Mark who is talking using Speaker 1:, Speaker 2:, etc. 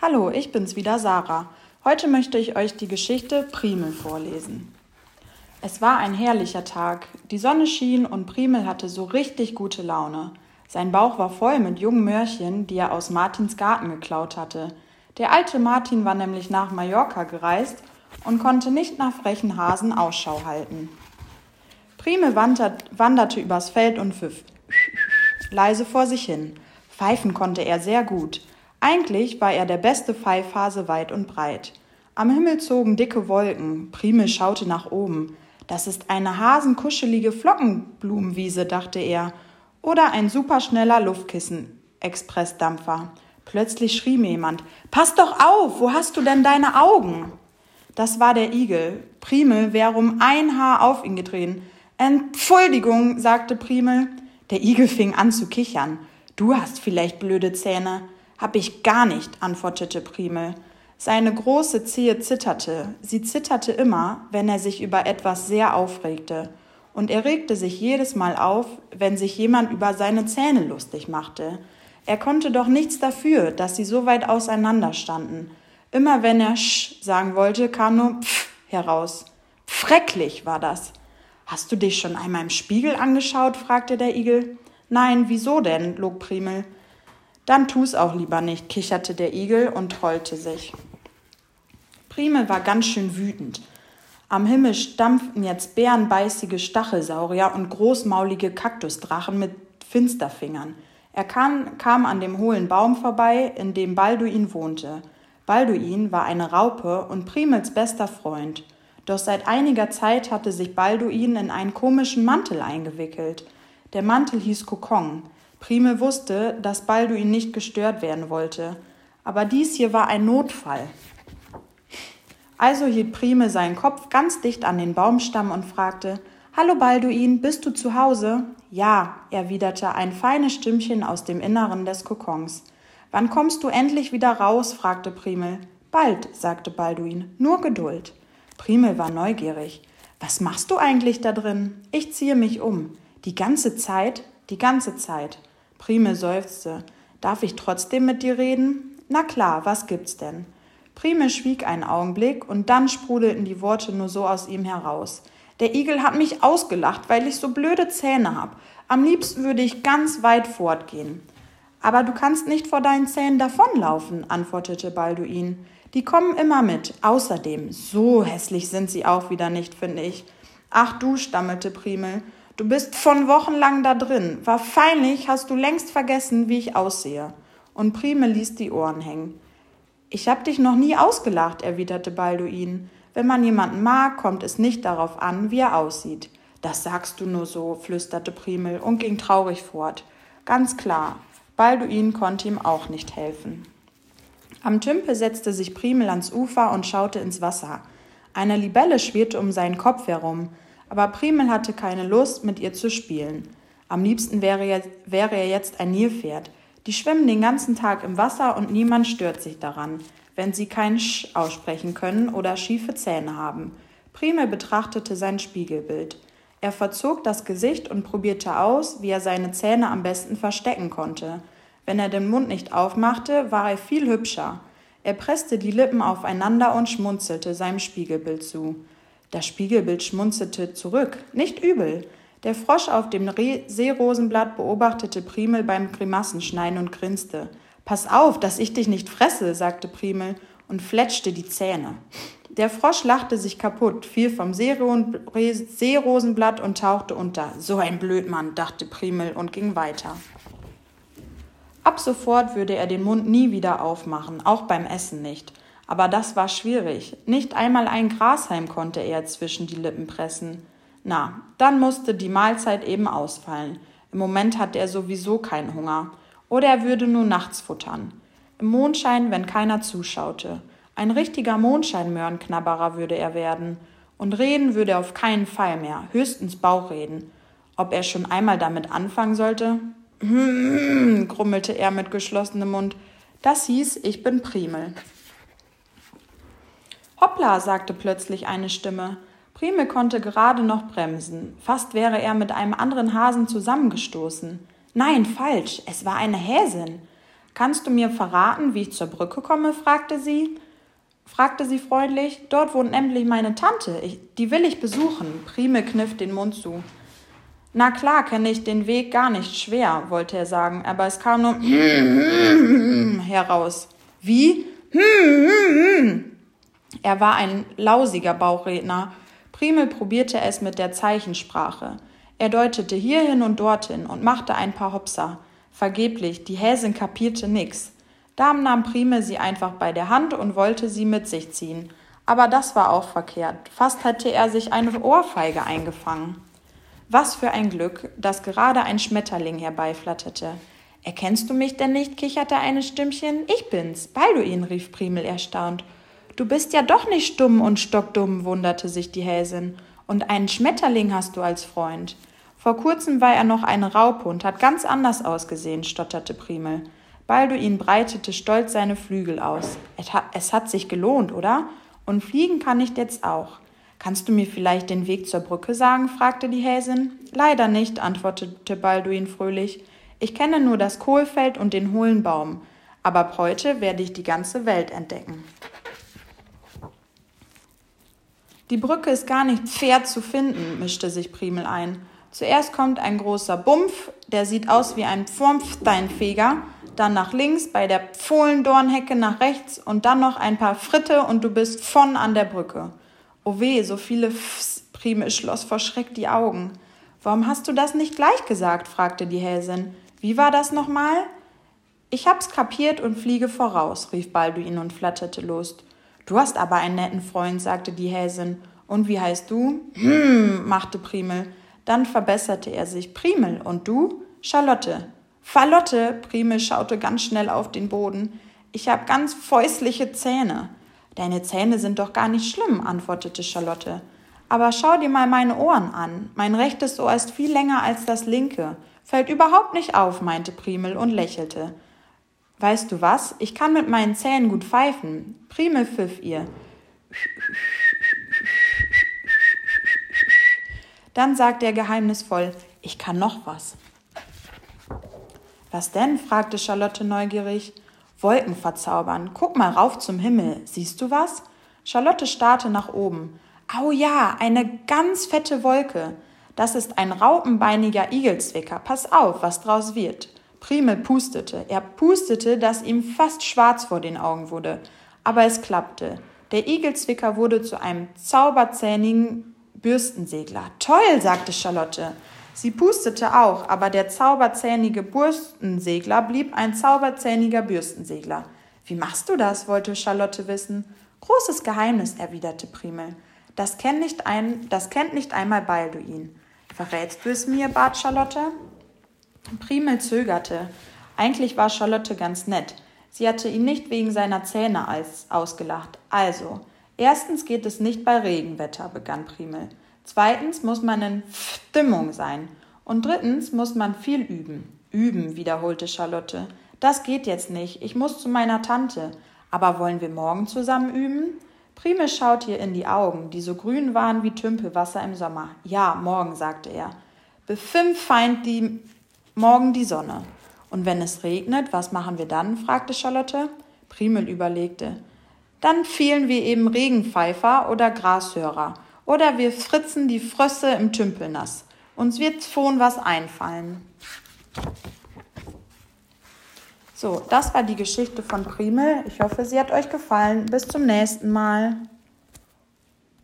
Speaker 1: Hallo, ich bin's wieder, Sarah. Heute möchte ich euch die Geschichte Primel vorlesen. Es war ein herrlicher Tag. Die Sonne schien und Primel hatte so richtig gute Laune. Sein Bauch war voll mit jungen Möhrchen, die er aus Martins Garten geklaut hatte. Der alte Martin war nämlich nach Mallorca gereist und konnte nicht nach frechen Hasen Ausschau halten. Primel wanderte übers Feld und pfiff leise vor sich hin. Pfeifen konnte er sehr gut. Eigentlich war er der beste Pfeifhase weit und breit. Am Himmel zogen dicke Wolken. Primel schaute nach oben. Das ist eine hasenkuschelige Flockenblumenwiese, dachte er. Oder ein superschneller Luftkissen-Expressdampfer. Plötzlich schrie mir jemand: Pass doch auf, wo hast du denn deine Augen? Das war der Igel. Primel wäre um ein Haar auf ihn getreten. Entschuldigung, sagte Primel. Der Igel fing an zu kichern. Du hast vielleicht blöde Zähne. Hab ich gar nicht, antwortete Primel. Seine große Zehe zitterte. Sie zitterte immer, wenn er sich über etwas sehr aufregte. Und er regte sich jedes Mal auf, wenn sich jemand über seine Zähne lustig machte. Er konnte doch nichts dafür, dass sie so weit auseinander standen. Immer wenn er sch sagen wollte, kam nur pf heraus. Schrecklich war das. Hast du dich schon einmal im Spiegel angeschaut? fragte der Igel. Nein, wieso denn? log Primel. Dann tu's auch lieber nicht, kicherte der Igel und trollte sich. Primel war ganz schön wütend. Am Himmel stampften jetzt bärenbeißige Stachelsaurier und großmaulige Kaktusdrachen mit Finsterfingern. Er kam, kam an dem hohlen Baum vorbei, in dem Balduin wohnte. Balduin war eine Raupe und Primels bester Freund. Doch seit einiger Zeit hatte sich Balduin in einen komischen Mantel eingewickelt. Der Mantel hieß Kokon. Prime wusste, dass Balduin nicht gestört werden wollte. Aber dies hier war ein Notfall. Also hielt Prime seinen Kopf ganz dicht an den Baumstamm und fragte: Hallo Balduin, bist du zu Hause? Ja, erwiderte ein feines Stimmchen aus dem Inneren des Kokons. Wann kommst du endlich wieder raus? fragte Primel. Bald, sagte Balduin, nur Geduld. Primel war neugierig. Was machst du eigentlich da drin? Ich ziehe mich um. Die ganze Zeit? Die ganze Zeit. Primel seufzte. Darf ich trotzdem mit dir reden? Na klar, was gibt's denn? Primel schwieg einen Augenblick und dann sprudelten die Worte nur so aus ihm heraus. Der Igel hat mich ausgelacht, weil ich so blöde Zähne hab. Am liebsten würde ich ganz weit fortgehen. Aber du kannst nicht vor deinen Zähnen davonlaufen, antwortete Balduin. Die kommen immer mit. Außerdem, so hässlich sind sie auch wieder nicht, finde ich. Ach du, stammelte Primel, du bist von Wochen lang da drin. Wahrscheinlich hast du längst vergessen, wie ich aussehe. Und Primel ließ die Ohren hängen. Ich hab dich noch nie ausgelacht, erwiderte Balduin. Wenn man jemanden mag, kommt es nicht darauf an, wie er aussieht. Das sagst du nur so, flüsterte Primel und ging traurig fort. Ganz klar, Balduin konnte ihm auch nicht helfen. Am Tümpel setzte sich Primel ans Ufer und schaute ins Wasser. Eine Libelle schwirrte um seinen Kopf herum, aber Primel hatte keine Lust, mit ihr zu spielen. Am liebsten wäre er, wäre er jetzt ein Nilpferd. Die schwimmen den ganzen Tag im Wasser und niemand stört sich daran, wenn sie kein Sch aussprechen können oder schiefe Zähne haben. Primel betrachtete sein Spiegelbild. Er verzog das Gesicht und probierte aus, wie er seine Zähne am besten verstecken konnte. Wenn er den Mund nicht aufmachte, war er viel hübscher. Er presste die Lippen aufeinander und schmunzelte seinem Spiegelbild zu. Das Spiegelbild schmunzelte zurück. Nicht übel. Der Frosch auf dem Re Seerosenblatt beobachtete Primel beim Grimassenschneiden und grinste. Pass auf, dass ich dich nicht fresse, sagte Primel und fletschte die Zähne. Der Frosch lachte sich kaputt, fiel vom Seerosenblatt und tauchte unter. So ein Blödmann, dachte Primel und ging weiter. Ab sofort würde er den Mund nie wieder aufmachen, auch beim Essen nicht. Aber das war schwierig. Nicht einmal ein Grashalm konnte er zwischen die Lippen pressen. Na, dann musste die Mahlzeit eben ausfallen. Im Moment hatte er sowieso keinen Hunger. Oder er würde nur nachts futtern. Im Mondschein, wenn keiner zuschaute. Ein richtiger Mondscheinmöhrenknabberer würde er werden. Und reden würde er auf keinen Fall mehr, höchstens Bauchreden. Ob er schon einmal damit anfangen sollte? Hm, grummelte er mit geschlossenem Mund. Das hieß, ich bin Primel. Hoppla, sagte plötzlich eine Stimme. Primel konnte gerade noch bremsen. Fast wäre er mit einem anderen Hasen zusammengestoßen. Nein, falsch, es war eine Häsin. Kannst du mir verraten, wie ich zur Brücke komme? fragte sie. fragte sie freundlich. Dort wohnt nämlich meine Tante. Ich, die will ich besuchen. Prime kniff den Mund zu. Na klar kenne ich den Weg gar nicht schwer, wollte er sagen, aber es kam nur heraus. Wie? Er war ein lausiger Bauchredner. Primel probierte es mit der Zeichensprache. Er deutete hierhin und dorthin und machte ein paar Hopser. Vergeblich, die Häsin kapierte nix. Damen nahm Primel sie einfach bei der Hand und wollte sie mit sich ziehen. Aber das war auch verkehrt. Fast hätte er sich eine Ohrfeige eingefangen. Was für ein Glück, dass gerade ein Schmetterling herbeiflatterte. Erkennst du mich denn nicht? kicherte eine Stimmchen. Ich bin's, Balduin, rief Primel erstaunt. Du bist ja doch nicht stumm und stockdumm, wunderte sich die Häsin. Und einen Schmetterling hast du als Freund. Vor kurzem war er noch eine Raupe und hat ganz anders ausgesehen, stotterte Primel. Balduin breitete stolz seine Flügel aus. Es hat sich gelohnt, oder? Und fliegen kann ich jetzt auch. Kannst du mir vielleicht den Weg zur Brücke sagen? fragte die Häsin. Leider nicht, antwortete Balduin fröhlich. Ich kenne nur das Kohlfeld und den hohlen Baum. Aber ab heute werde ich die ganze Welt entdecken. Die Brücke ist gar nicht fair zu finden, mischte sich Primel ein. Zuerst kommt ein großer Bumpf, der sieht aus wie ein Pfomfsteinfeger, dann nach links bei der Pfohlendornhecke nach rechts und dann noch ein paar Fritte und du bist von an der Brücke. Oh weh, so viele Fs, Primel schloss vor Schreck die Augen. Warum hast du das nicht gleich gesagt? fragte die Häsin. Wie war das nochmal? Ich hab's kapiert und fliege voraus, rief Balduin und flatterte los. Du hast aber einen netten Freund, sagte die Häsin. Und wie heißt du? Hm, machte Primel. Dann verbesserte er sich. Primel. Und du? Charlotte. Falotte. Primel schaute ganz schnell auf den Boden. Ich hab ganz fäustliche Zähne. Deine Zähne sind doch gar nicht schlimm, antwortete Charlotte. Aber schau dir mal meine Ohren an. Mein rechtes Ohr ist viel länger als das linke. Fällt überhaupt nicht auf, meinte Primel und lächelte. Weißt du was? Ich kann mit meinen Zähnen gut pfeifen. Primel pfiff ihr. Dann sagte er geheimnisvoll, ich kann noch was. Was denn? fragte Charlotte neugierig. Wolken verzaubern. Guck mal rauf zum Himmel. Siehst du was? Charlotte starrte nach oben. Au ja, eine ganz fette Wolke. Das ist ein raupenbeiniger Igelzwicker. Pass auf, was draus wird. Primel pustete. Er pustete, dass ihm fast schwarz vor den Augen wurde. Aber es klappte. Der Igelzwicker wurde zu einem zauberzähnigen Bürstensegler. Toll, sagte Charlotte. Sie pustete auch, aber der zauberzähnige Bürstensegler blieb ein zauberzähniger Bürstensegler. Wie machst du das? wollte Charlotte wissen. Großes Geheimnis, erwiderte Primel. Das kennt nicht, ein, das kennt nicht einmal Balduin. Verrätst du es mir? bat Charlotte. Primel zögerte. Eigentlich war Charlotte ganz nett. Sie hatte ihn nicht wegen seiner Zähne ausgelacht. Also, erstens geht es nicht bei Regenwetter, begann Primel. Zweitens muss man in Stimmung sein. Und drittens muss man viel üben. Üben, wiederholte Charlotte. Das geht jetzt nicht. Ich muss zu meiner Tante. Aber wollen wir morgen zusammen üben? Primel schaute ihr in die Augen, die so grün waren wie Tümpelwasser im Sommer. Ja, morgen, sagte er. Befünf feind die morgen die Sonne. Und wenn es regnet, was machen wir dann? fragte Charlotte. Primel überlegte. Dann fielen wir eben Regenpfeifer oder Grashörer. Oder wir fritzen die Frösse im Tümpelnass. Uns wird vorn was einfallen. So, das war die Geschichte von Primel. Ich hoffe, sie hat euch gefallen. Bis zum nächsten Mal.